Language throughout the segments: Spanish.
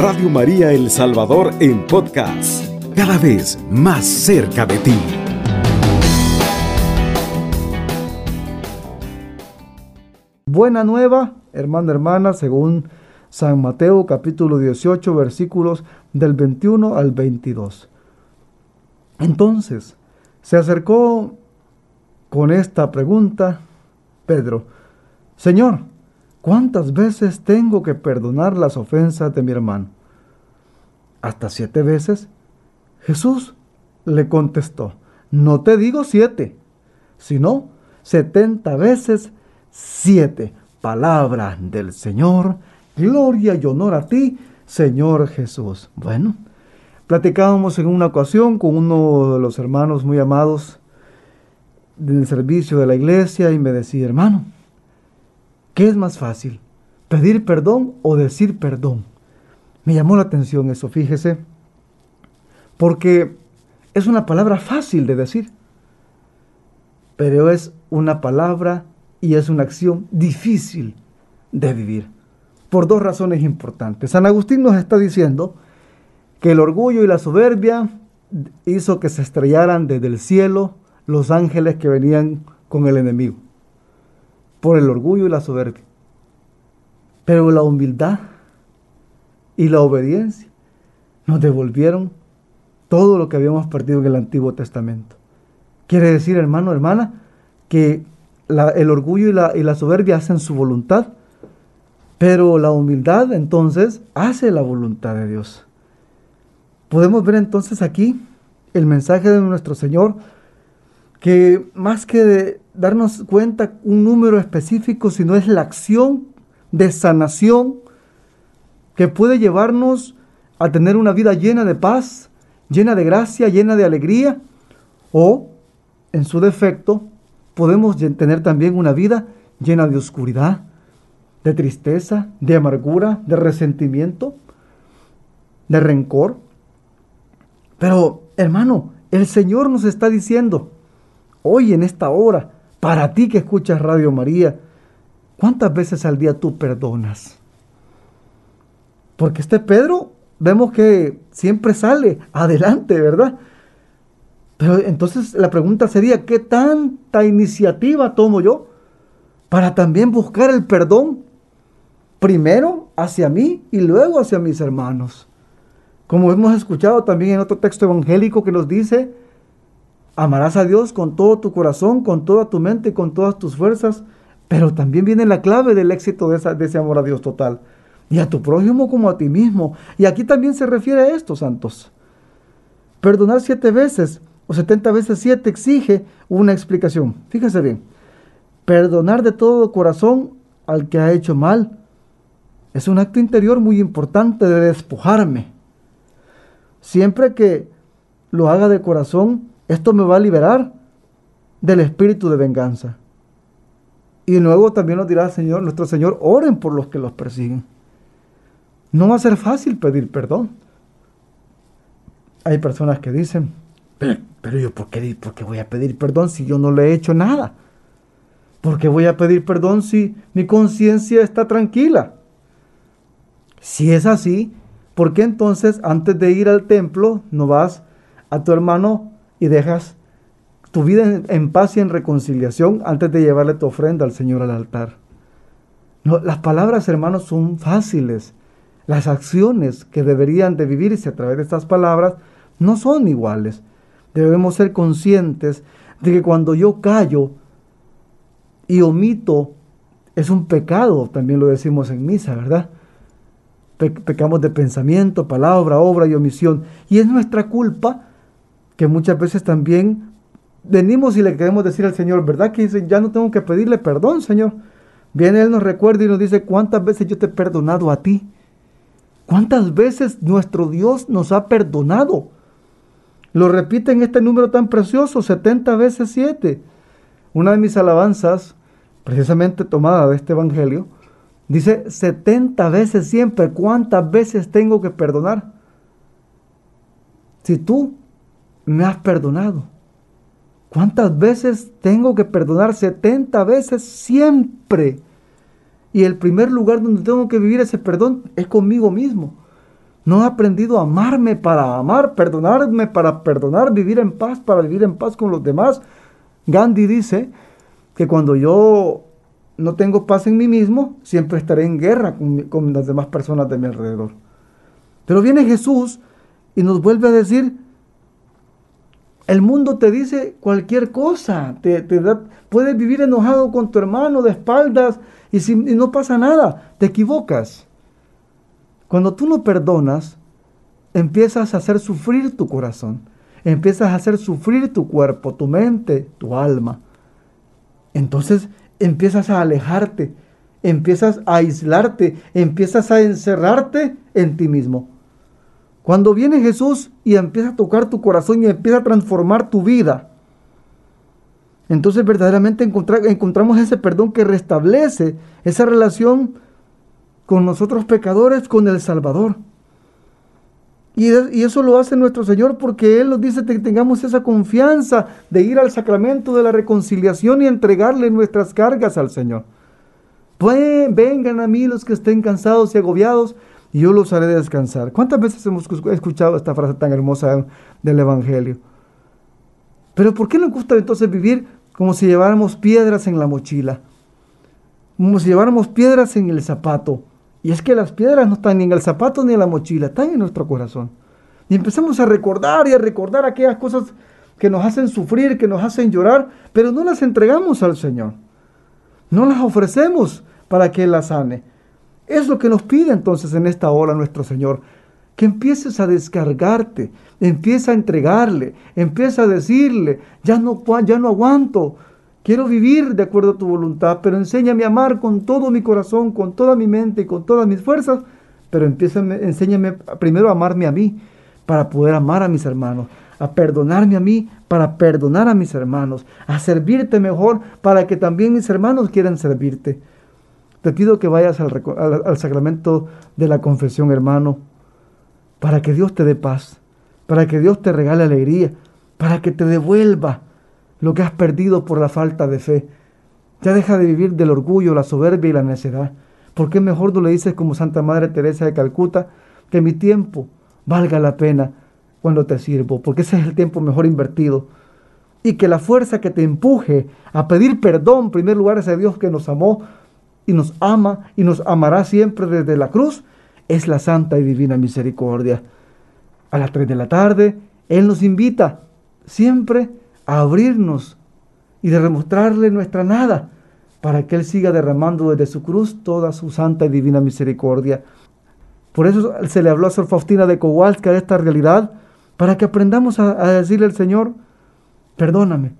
Radio María El Salvador en podcast, cada vez más cerca de ti. Buena nueva, hermano, hermana, según San Mateo capítulo 18 versículos del 21 al 22. Entonces, se acercó con esta pregunta Pedro, Señor, ¿cuántas veces tengo que perdonar las ofensas de mi hermano? ¿Hasta siete veces? Jesús le contestó, no te digo siete, sino setenta veces siete. Palabra del Señor, gloria y honor a ti, Señor Jesús. Bueno, platicábamos en una ocasión con uno de los hermanos muy amados del servicio de la iglesia y me decía, hermano, ¿qué es más fácil? ¿Pedir perdón o decir perdón? Me llamó la atención eso, fíjese, porque es una palabra fácil de decir, pero es una palabra y es una acción difícil de vivir, por dos razones importantes. San Agustín nos está diciendo que el orgullo y la soberbia hizo que se estrellaran desde el cielo los ángeles que venían con el enemigo, por el orgullo y la soberbia. Pero la humildad y la obediencia nos devolvieron todo lo que habíamos perdido en el Antiguo Testamento. Quiere decir, hermano, hermana, que el orgullo y la, y la soberbia hacen su voluntad, pero la humildad entonces hace la voluntad de Dios. Podemos ver entonces aquí el mensaje de nuestro Señor, que más que de darnos cuenta un número específico, sino es la acción de sanación que puede llevarnos a tener una vida llena de paz, llena de gracia, llena de alegría, o en su defecto, podemos tener también una vida llena de oscuridad, de tristeza, de amargura, de resentimiento, de rencor. Pero, hermano, el Señor nos está diciendo, hoy en esta hora, para ti que escuchas Radio María, ¿cuántas veces al día tú perdonas? Porque este Pedro, vemos que siempre sale adelante, ¿verdad? Pero entonces la pregunta sería, ¿qué tanta iniciativa tomo yo para también buscar el perdón? Primero hacia mí y luego hacia mis hermanos. Como hemos escuchado también en otro texto evangélico que nos dice, amarás a Dios con todo tu corazón, con toda tu mente con todas tus fuerzas, pero también viene la clave del éxito de, de ese amor a Dios total. Y a tu prójimo como a ti mismo. Y aquí también se refiere a esto, santos. Perdonar siete veces o 70 veces 7 exige una explicación. Fíjese bien, perdonar de todo corazón al que ha hecho mal es un acto interior muy importante de despojarme. Siempre que lo haga de corazón, esto me va a liberar del espíritu de venganza. Y luego también nos dirá el Señor, nuestro Señor, oren por los que los persiguen. No va a ser fácil pedir perdón. Hay personas que dicen, pero, yo, ¿por qué, ¿por qué voy a pedir perdón si yo no le he hecho nada? ¿Por qué voy a pedir perdón si mi conciencia está tranquila? Si es así, ¿por qué entonces antes de ir al templo no vas a tu hermano y dejas tu vida en, paz y en reconciliación antes de llevarle tu ofrenda al Señor al altar? No, las palabras, hermanos, son fáciles. Las acciones que deberían de vivirse a través de estas palabras no son iguales debemos ser conscientes de que cuando yo callo y omito, es un pecado, también lo decimos en misa, ¿verdad? pecamos de pensamiento, palabra, obra y omisión. Y es nuestra culpa que muchas veces también venimos y le queremos decir al Señor, ¿verdad? Que dice, ya no tengo que pedirle perdón, Señor. Viene Él, nos recuerda y nos dice, ¿cuántas veces yo te he perdonado a ti? ¿Cuántas veces nuestro Dios nos ha perdonado? Lo repite en este número tan precioso, 70 veces 7. Una de mis alabanzas, precisamente tomada de este Evangelio, dice 70 veces siempre. ¿Cuántas veces tengo que perdonar? Si tú me has perdonado, ¿cuántas veces tengo que perdonar? 70 veces siempre. Y el primer lugar donde tengo que vivir ese perdón es conmigo mismo. No he aprendido a amarme para amar, perdonarme para perdonar, vivir en paz para vivir en paz con los demás. Gandhi dice que cuando yo no tengo paz en mí mismo, siempre estaré en guerra con, las demás personas de mi alrededor. Pero viene Jesús y nos vuelve a decir, el mundo te dice cualquier cosa, te, puedes vivir enojado con tu hermano de espaldas y, y no pasa nada, te equivocas. Cuando tú no perdonas, empiezas a hacer sufrir tu corazón, empiezas a hacer sufrir tu cuerpo, tu mente, tu alma. Entonces empiezas a alejarte, empiezas a aislarte, empiezas a encerrarte en ti mismo. Cuando viene Jesús y empieza a tocar tu corazón y empieza a transformar tu vida, entonces verdaderamente encontramos ese perdón que restablece esa relación con nosotros pecadores, con el Salvador. Y, eso lo hace nuestro Señor porque Él nos dice que tengamos esa confianza de ir al sacramento de la reconciliación y entregarle nuestras cargas al Señor. Pues vengan a mí los que estén cansados y agobiados y yo los haré descansar. ¿Cuántas veces hemos escuchado esta frase tan hermosa del Evangelio? Pero ¿por qué nos gusta entonces vivir como si lleváramos piedras en la mochila? Como si lleváramos piedras en el zapato y es que las piedras no están ni en el zapato ni en la mochila, están en nuestro corazón. Y empezamos a recordar y a recordar aquellas cosas que nos hacen sufrir, que nos hacen llorar, pero no las entregamos al Señor. No las ofrecemos para que las sane. Es lo que nos pide entonces en esta hora nuestro Señor. Que empieces a descargarte, empieza a entregarle, empieza a decirle, ya no, ya no aguanto, Quiero vivir de acuerdo a tu voluntad, pero enséñame a amar con todo mi corazón, con toda mi mente y con todas mis fuerzas. Pero enséñame primero a amarme a mí para poder amar a mis hermanos, a perdonarme a mí para perdonar a mis hermanos, a servirte mejor para que también mis hermanos quieran servirte. Te pido que vayas al, sacramento de la confesión, hermano, para que Dios te dé paz, para que Dios te regale alegría, para que te devuelva lo que has perdido por la falta de fe. Ya deja de vivir del orgullo, la soberbia y la necedad. ¿Por qué mejor no le dices como Santa Madre Teresa de Calcuta que mi tiempo valga la pena cuando te sirvo? Porque ese es el tiempo mejor invertido. Y que la fuerza que te empuje a pedir perdón, en primer lugar, es a Dios que nos amó y nos ama y nos amará siempre desde la cruz, es la santa y divina misericordia. A las 3 de la tarde, Él nos invita siempre a abrirnos y de demostrarle nuestra nada, para que Él siga derramando desde su cruz toda su santa y divina misericordia. Por eso se le habló a Sor Faustina de Kowalska de esta realidad, para que aprendamos a, decirle al Señor, perdóname,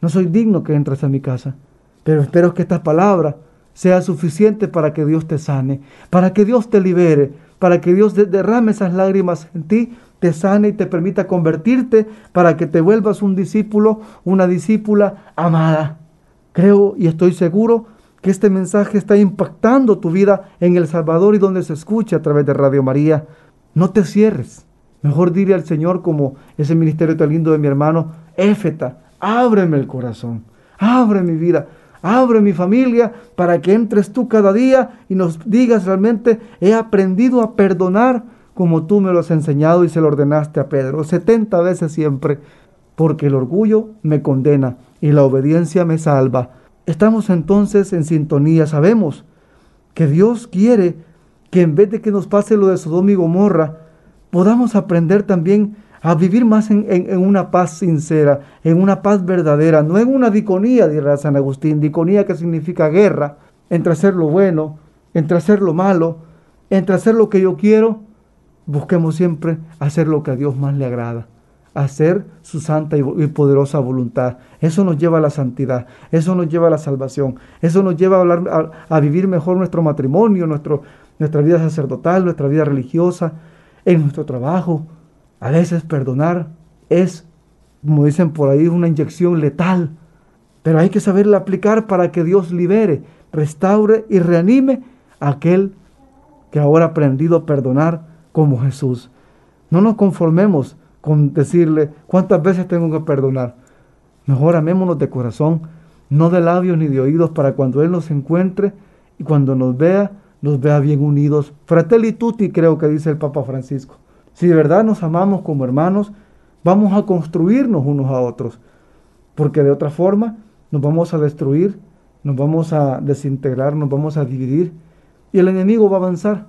no soy digno que entres a mi casa, pero espero que esta palabra sea suficiente para que Dios te sane, para que Dios te libere, para que Dios derrame esas lágrimas en ti te sane y te permita convertirte para que te vuelvas un discípulo, una discípula amada. Creo y estoy seguro que este mensaje está impactando tu vida en El Salvador y donde se escucha a través de Radio María. No te cierres. Mejor dile al Señor como ese ministerio tan lindo de mi hermano, Éfeta, ábreme el corazón, abre mi vida, abre mi familia para que entres tú cada día y nos digas realmente, he aprendido a perdonar como tú me lo has enseñado y se lo ordenaste a Pedro, 70 veces siempre, porque el orgullo me condena y la obediencia me salva. Estamos entonces en sintonía, sabemos que Dios quiere que en vez de que nos pase lo de Sodoma y Gomorra, podamos aprender también a vivir más en, una paz sincera, en una paz verdadera, no en una diconía, dirá San Agustín, diconía que significa guerra entre hacer lo bueno, entre hacer lo malo, entre hacer lo que yo quiero busquemos siempre hacer lo que a Dios más le agrada, hacer su santa y poderosa voluntad. Eso nos lleva a la santidad, eso nos lleva a la salvación, eso nos lleva a, hablar, a, vivir mejor nuestro matrimonio, nuestro, nuestra vida sacerdotal, nuestra vida religiosa, en nuestro trabajo. A veces perdonar es, como dicen por ahí, una inyección letal, pero hay que saberla aplicar para que Dios libere, restaure y reanime a aquel que ahora ha aprendido a perdonar como Jesús. No nos conformemos con decirle cuántas veces tengo que perdonar. Mejor amémonos de corazón, no de labios ni de oídos, para cuando Él nos encuentre y cuando nos vea, nos vea bien unidos. Fratelli tutti, creo que dice el Papa Francisco. Si de verdad nos amamos como hermanos, vamos a construirnos unos a otros, porque de otra forma nos vamos a destruir, nos vamos a desintegrar, nos vamos a dividir y el enemigo va a avanzar.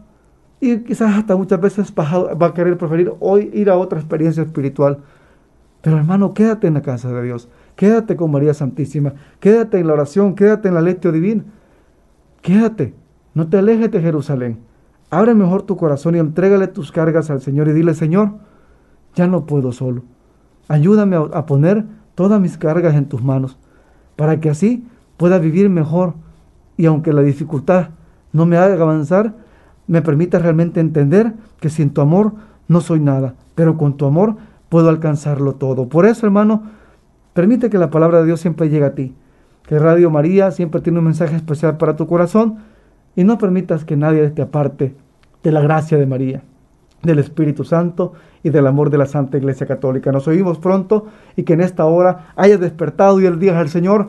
Y quizás hasta muchas veces va a querer preferir hoy ir a otra experiencia espiritual. Pero hermano, quédate en la casa de Dios. Quédate con María Santísima. Quédate en la oración. Quédate en la lectio divina. Quédate. No te alejes de Jerusalén. Abre mejor tu corazón y entrégale tus cargas al Señor y dile, Señor, ya no puedo solo. Ayúdame a poner todas mis cargas en tus manos, para que así pueda vivir mejor y aunque la dificultad no me haga avanzar, me permita realmente entender que sin tu amor no soy nada, pero con tu amor puedo alcanzarlo todo. Por eso, hermano, permite que la palabra de Dios siempre llegue a ti, que Radio María siempre tiene un mensaje especial para tu corazón y no permitas que nadie te aparte de la gracia de María, del Espíritu Santo y del amor de la Santa Iglesia Católica. Nos oímos pronto y que en esta hora hayas despertado y el día del Señor,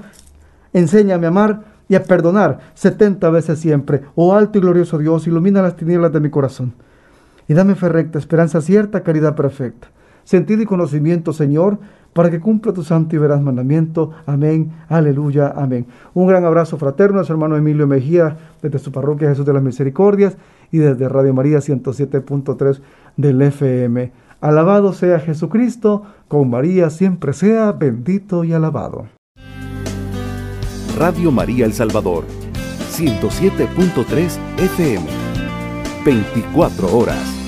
enséñame a amar y a perdonar setenta veces siempre. Oh alto y glorioso Dios, ilumina las tinieblas de mi corazón. Y dame fe recta, esperanza cierta, caridad perfecta. Sentido y conocimiento, Señor, para que cumpla tu santo y veraz mandamiento. Amén, aleluya, amén. Un gran abrazo fraterno a su hermano Emilio Mejía, desde su parroquia Jesús de las Misericordias y desde Radio María 107.3 del FM. Alabado sea Jesucristo, con María siempre sea bendito y alabado. Radio María El Salvador, 107.3 FM, 24 horas.